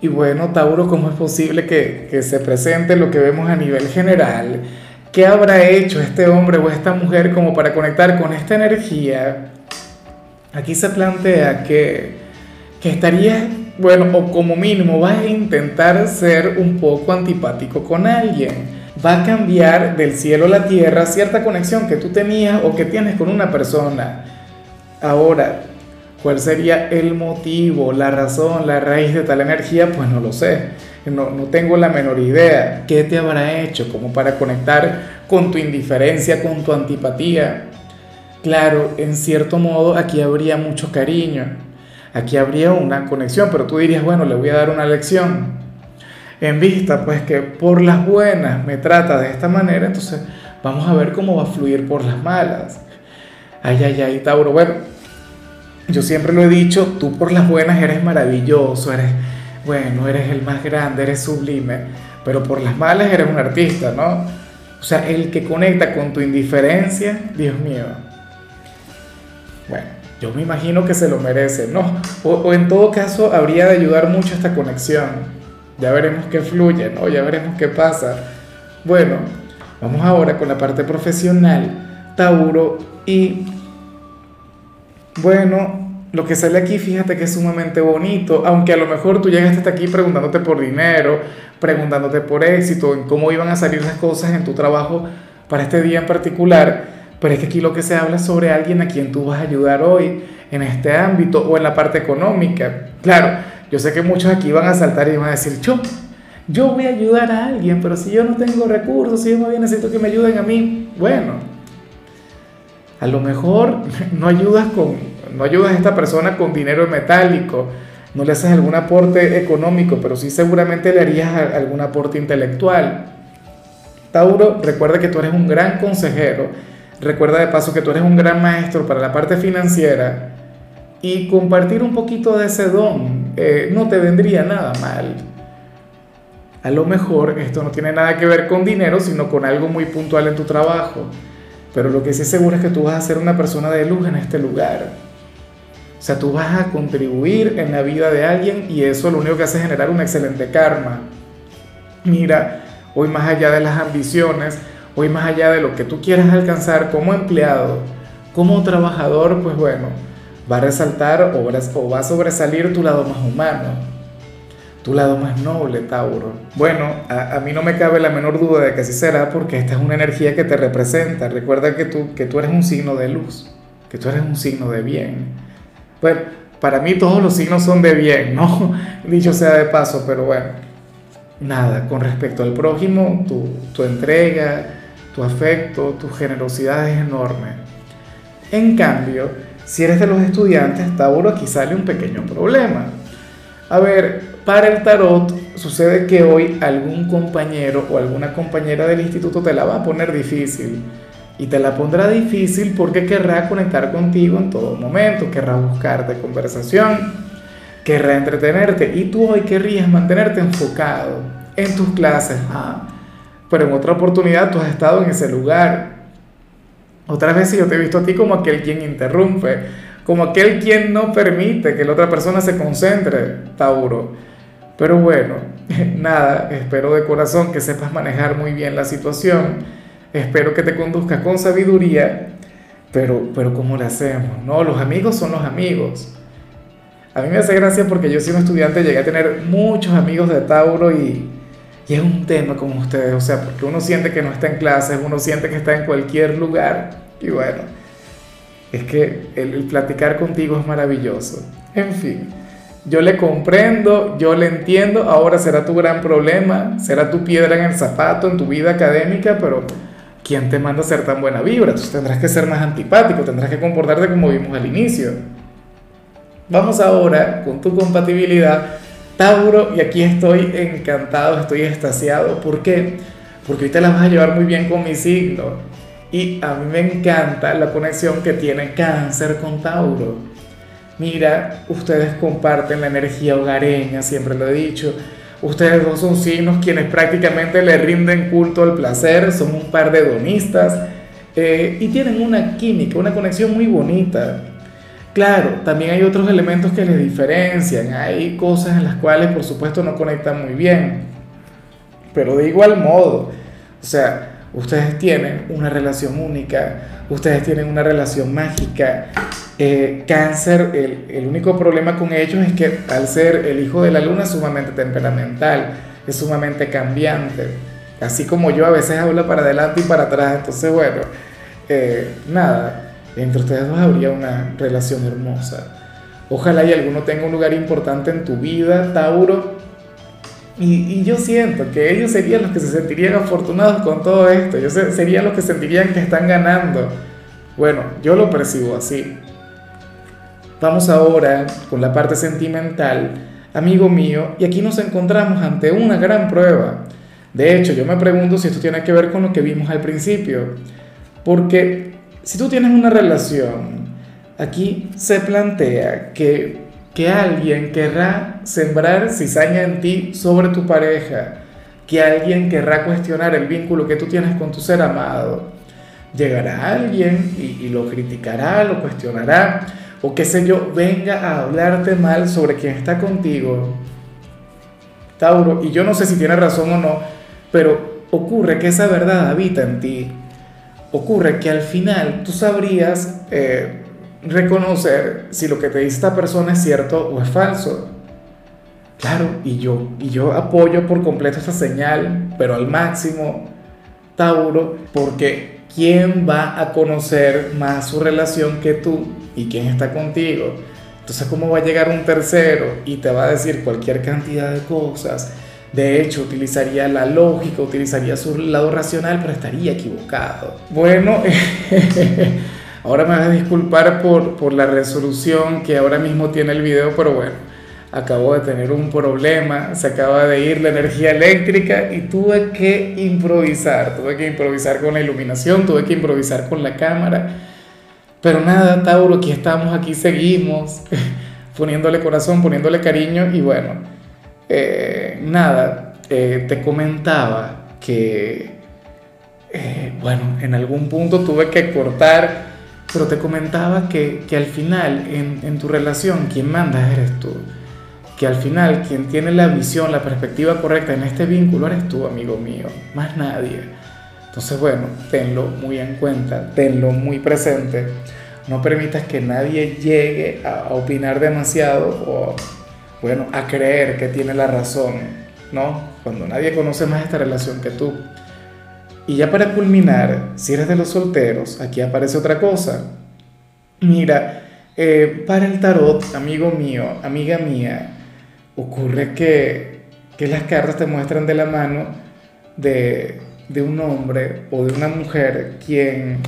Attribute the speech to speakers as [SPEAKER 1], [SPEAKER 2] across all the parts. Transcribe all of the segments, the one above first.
[SPEAKER 1] Y bueno, Tauro, ¿cómo es posible que, que, se presente lo que vemos a nivel general? ¿Qué habrá hecho este hombre o esta mujer como para conectar con esta energía? Aquí se plantea que, que estaría, bueno, o como mínimo vas a intentar ser un poco antipático con alguien. Va a cambiar del cielo a la tierra cierta conexión que tú tenías o que tienes con una persona. Ahora, ¿Cuál sería el motivo, la razón, la raíz de tal energía? Pues no lo sé. No, no, tengo la menor idea. ¿Qué te habrá hecho como para conectar con tu indiferencia, con tu antipatía? Claro, en cierto modo aquí habría mucho cariño. Aquí habría una conexión, pero tú dirías, bueno, le voy a dar una lección. En vista, pues que por las buenas me trata de esta manera, entonces vamos a ver cómo va a fluir por las malas. Ay, ay, ay, Tauro. Bueno, yo siempre lo he dicho, tú por las buenas eres maravilloso, eres, bueno, eres el más grande, eres sublime, pero por las malas eres un artista, ¿no? O sea, el que conecta con tu indiferencia, Dios mío. Bueno, yo me imagino que se lo merece, ¿no? O, en todo caso, habría de ayudar mucho esta conexión. Ya veremos qué fluye, ¿no? Ya veremos qué pasa. Bueno, vamos ahora con la parte profesional, Tauro, y bueno, lo que sale aquí, fíjate que es sumamente bonito, aunque a lo mejor tú llegaste hasta aquí preguntándote por dinero, preguntándote por éxito, en cómo iban a salir las cosas en tu trabajo para este día en particular, pero es que aquí lo que se habla es sobre alguien a quien tú vas a ayudar hoy en este ámbito o en la parte económica. Claro, yo sé que muchos aquí van a saltar y van a decir, yo, yo voy a ayudar a alguien, pero si yo no tengo recursos, si yo bien necesito que me ayuden a mí, bueno, a lo mejor no ayudas, con, no ayudas a esta persona con dinero metálico, no le haces algún aporte económico, pero sí seguramente le harías algún aporte intelectual. Tauro, recuerda que tú eres un gran consejero, recuerda de paso que tú eres un gran maestro para la parte financiera y compartir un poquito de ese don eh, no te vendría nada mal. A lo mejor esto no tiene nada que ver con dinero, sino con algo muy puntual en tu trabajo. Pero lo que sí seguro es que tú vas a ser una persona de luz en este lugar. O sea, tú vas a contribuir en la vida de alguien y eso lo único que hace es generar un excelente karma. Mira, hoy más allá de las ambiciones, hoy más allá de lo que tú quieras alcanzar como empleado, como trabajador, pues bueno, va a resaltar o va a sobresalir tu lado más humano tu lado más noble, Tauro. Bueno, a, mí no me cabe la menor duda de que así será porque esta es una energía que te representa. Recuerda que tú, que tú eres un signo de luz, que tú eres un signo de bien. Bueno, para mí todos los signos son de bien, ¿no? Dicho sea de paso, pero bueno, nada, con respecto al prójimo, tu, tu entrega, tu afecto, tu generosidad es enorme. En cambio, si eres de los estudiantes, Tauro, aquí sale un pequeño problema. A ver, para el tarot sucede que hoy algún compañero o alguna compañera del instituto te la va a poner difícil. Y te la pondrá difícil porque querrá conectar contigo en todo momento, querrá buscarte conversación, querrá entretenerte y tú hoy querrías mantenerte enfocado en tus clases. Ah, pero en otra oportunidad tú has estado en ese lugar. Otras veces yo te he visto a ti como aquel quien interrumpe, como aquel quien no permite que la otra persona se concentre, Tauro. Pero bueno, nada, espero de corazón que sepas manejar muy bien la situación, espero que te conduzcas con sabiduría, pero, pero ¿cómo lo hacemos? No, los amigos son los amigos. A mí me hace gracia porque yo siendo estudiante llegué a tener muchos amigos de Tauro y, y es un tema como ustedes, o sea, porque uno siente que no está en clases, uno siente que está en cualquier lugar y bueno, es que el, el platicar contigo es maravilloso. En fin. Yo le comprendo, yo le entiendo, ahora será tu gran problema, será tu piedra en el zapato en tu vida académica, pero ¿quién te manda a ser tan buena vibra? Tendrás que ser más antipático, tendrás que comportarte como vimos al inicio. Vamos ahora con tu compatibilidad, Tauro, y aquí estoy encantado, estoy extasiado. ¿Por qué? porque hoy te la vas a llevar muy bien con mi signo. Y a mí me encanta la conexión que tiene cáncer con Tauro. Mira, ustedes comparten la energía hogareña, siempre lo he dicho. Ustedes dos son signos quienes prácticamente le rinden culto al placer, son un par de donistas eh, y tienen una química, una conexión muy bonita. Claro, también hay otros elementos que les diferencian, hay cosas en las cuales por supuesto no conectan muy bien, pero de igual modo, o sea, ustedes tienen una relación única, ustedes tienen una relación mágica. Eh, cáncer, el, único problema con ellos es que al ser el hijo de la luna es sumamente temperamental, es sumamente cambiante, así como yo a veces hablo para adelante y para atrás, entonces bueno, eh, nada, entre ustedes dos habría una relación hermosa. Ojalá y alguno tenga un lugar importante en tu vida, Tauro. Y, yo siento que ellos serían los que se sentirían afortunados con todo esto. Ellos serían los que sentirían que están ganando. Bueno, yo lo percibo así. Vamos ahora con la parte sentimental, amigo mío, y aquí nos encontramos ante una gran prueba. De hecho, yo me pregunto si esto tiene que ver con lo que vimos al principio. Porque si tú tienes una relación, aquí se plantea que, que alguien querrá sembrar cizaña en ti sobre tu pareja, que alguien querrá cuestionar el vínculo que tú tienes con tu ser amado. Llegará alguien y, y lo criticará, lo cuestionará, o qué sé yo, venga a hablarte mal sobre quien está contigo. Tauro, y yo no sé si tiene razón o no, pero ocurre que esa verdad habita en ti ocurre que al final tú sabrías eh, reconocer si lo que te dice esta persona es cierto o es falso. Claro, y yo, y yo apoyo por completo esta señal, pero al máximo, Tauro, porque ¿quién va a conocer más su relación que tú y quién está contigo? Entonces, ¿cómo va a llegar un tercero y te va a decir cualquier cantidad de cosas? De hecho, utilizaría la lógica, utilizaría su lado racional, pero estaría equivocado. Bueno, ahora me vas a disculpar por, por la resolución que ahora mismo tiene el video, pero bueno, acabo de tener un problema, se acaba de ir la energía eléctrica y tuve que improvisar, tuve que improvisar con la iluminación, tuve que improvisar con la cámara. Pero nada, Tauro, aquí estamos, aquí seguimos, poniéndole corazón, poniéndole cariño y bueno. Eh, nada, eh, te comentaba que, eh, bueno, en algún punto tuve que cortar, pero te comentaba que, que al final en, en, tu relación quien manda eres tú. Que al final quien tiene la visión, la perspectiva correcta en este vínculo eres tú, amigo mío, más nadie. Entonces, bueno, tenlo muy en cuenta, tenlo muy presente. No permitas que nadie llegue a opinar demasiado o bueno, a creer que tiene la razón, ¿no? Cuando nadie conoce más esta relación que tú. Y ya para culminar, si eres de los solteros, aquí aparece otra cosa. Mira, eh, para el tarot, amigo mío, amiga mía, ocurre que, que las cartas te muestran de la mano de, de un hombre o de una mujer quien,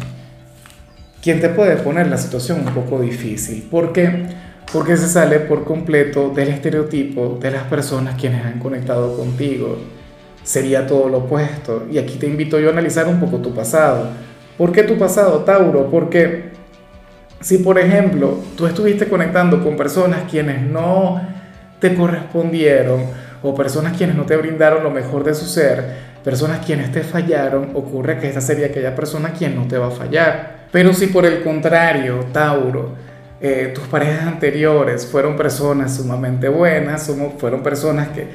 [SPEAKER 1] quien te puede poner la situación un poco difícil. ¿Por qué? porque se sale por completo del estereotipo de las personas quienes han conectado contigo. Sería todo lo opuesto. Y aquí te invito yo a analizar un poco tu pasado. ¿Por qué tu pasado, Tauro? Porque si, por ejemplo, tú estuviste conectando con personas quienes no te correspondieron o personas quienes no te brindaron lo mejor de su ser, personas quienes te fallaron, ocurre que esta sería aquella persona quien no te va a fallar. Pero si por el contrario, Tauro, eh, tus parejas anteriores fueron personas sumamente buenas, fueron personas que,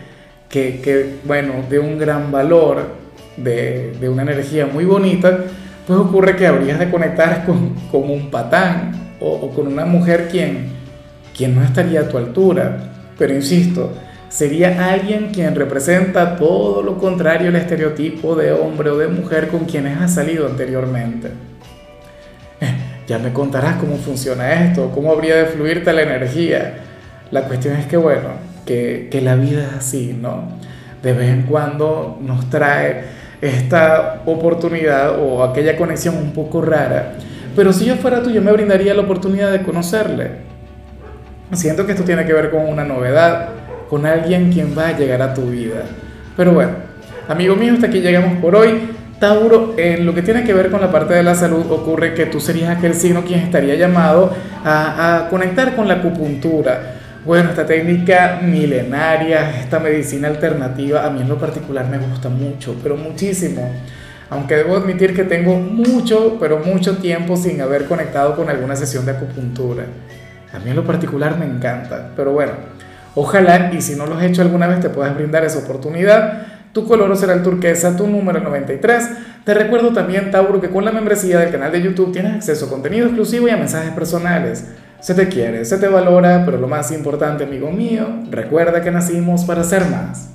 [SPEAKER 1] que, que, bueno, de un gran valor, de, de, una energía muy bonita, pues ocurre que habrías de conectar con, con un patán o, o, con una mujer quien, quien no estaría a tu altura. Pero insisto, sería alguien quien representa todo lo contrario al estereotipo de hombre o de mujer con quienes has salido anteriormente. Ya me contarás cómo funciona esto, cómo habría de fluirte la energía. La cuestión es que, bueno, que, que la vida es así, ¿no? De vez en cuando nos trae esta oportunidad o aquella conexión un poco rara. Pero si yo fuera tú, yo me brindaría la oportunidad de conocerle. Siento que esto tiene que ver con una novedad, con alguien quien va a llegar a tu vida. Pero bueno, Amigo mío, hasta aquí llegamos por hoy. Tauro, en lo que tiene que ver con la parte de la salud, ocurre que tú serías aquel signo quien estaría llamado a, a conectar con la acupuntura. Bueno, esta técnica milenaria, esta medicina alternativa, a mí en lo particular me gusta mucho, pero muchísimo. Aunque debo admitir que tengo mucho, pero mucho tiempo sin haber conectado con alguna sesión de acupuntura. A mí en lo particular me encanta, pero bueno, ojalá y si no lo has hecho alguna vez te puedas brindar esa oportunidad. Tu color será el turquesa, tu número 93. Te recuerdo también, Tauro, que con la membresía del canal de YouTube tienes acceso a contenido exclusivo y a mensajes personales. Se te quiere, se te valora, pero lo más importante, amigo mío, recuerda que nacimos para ser más.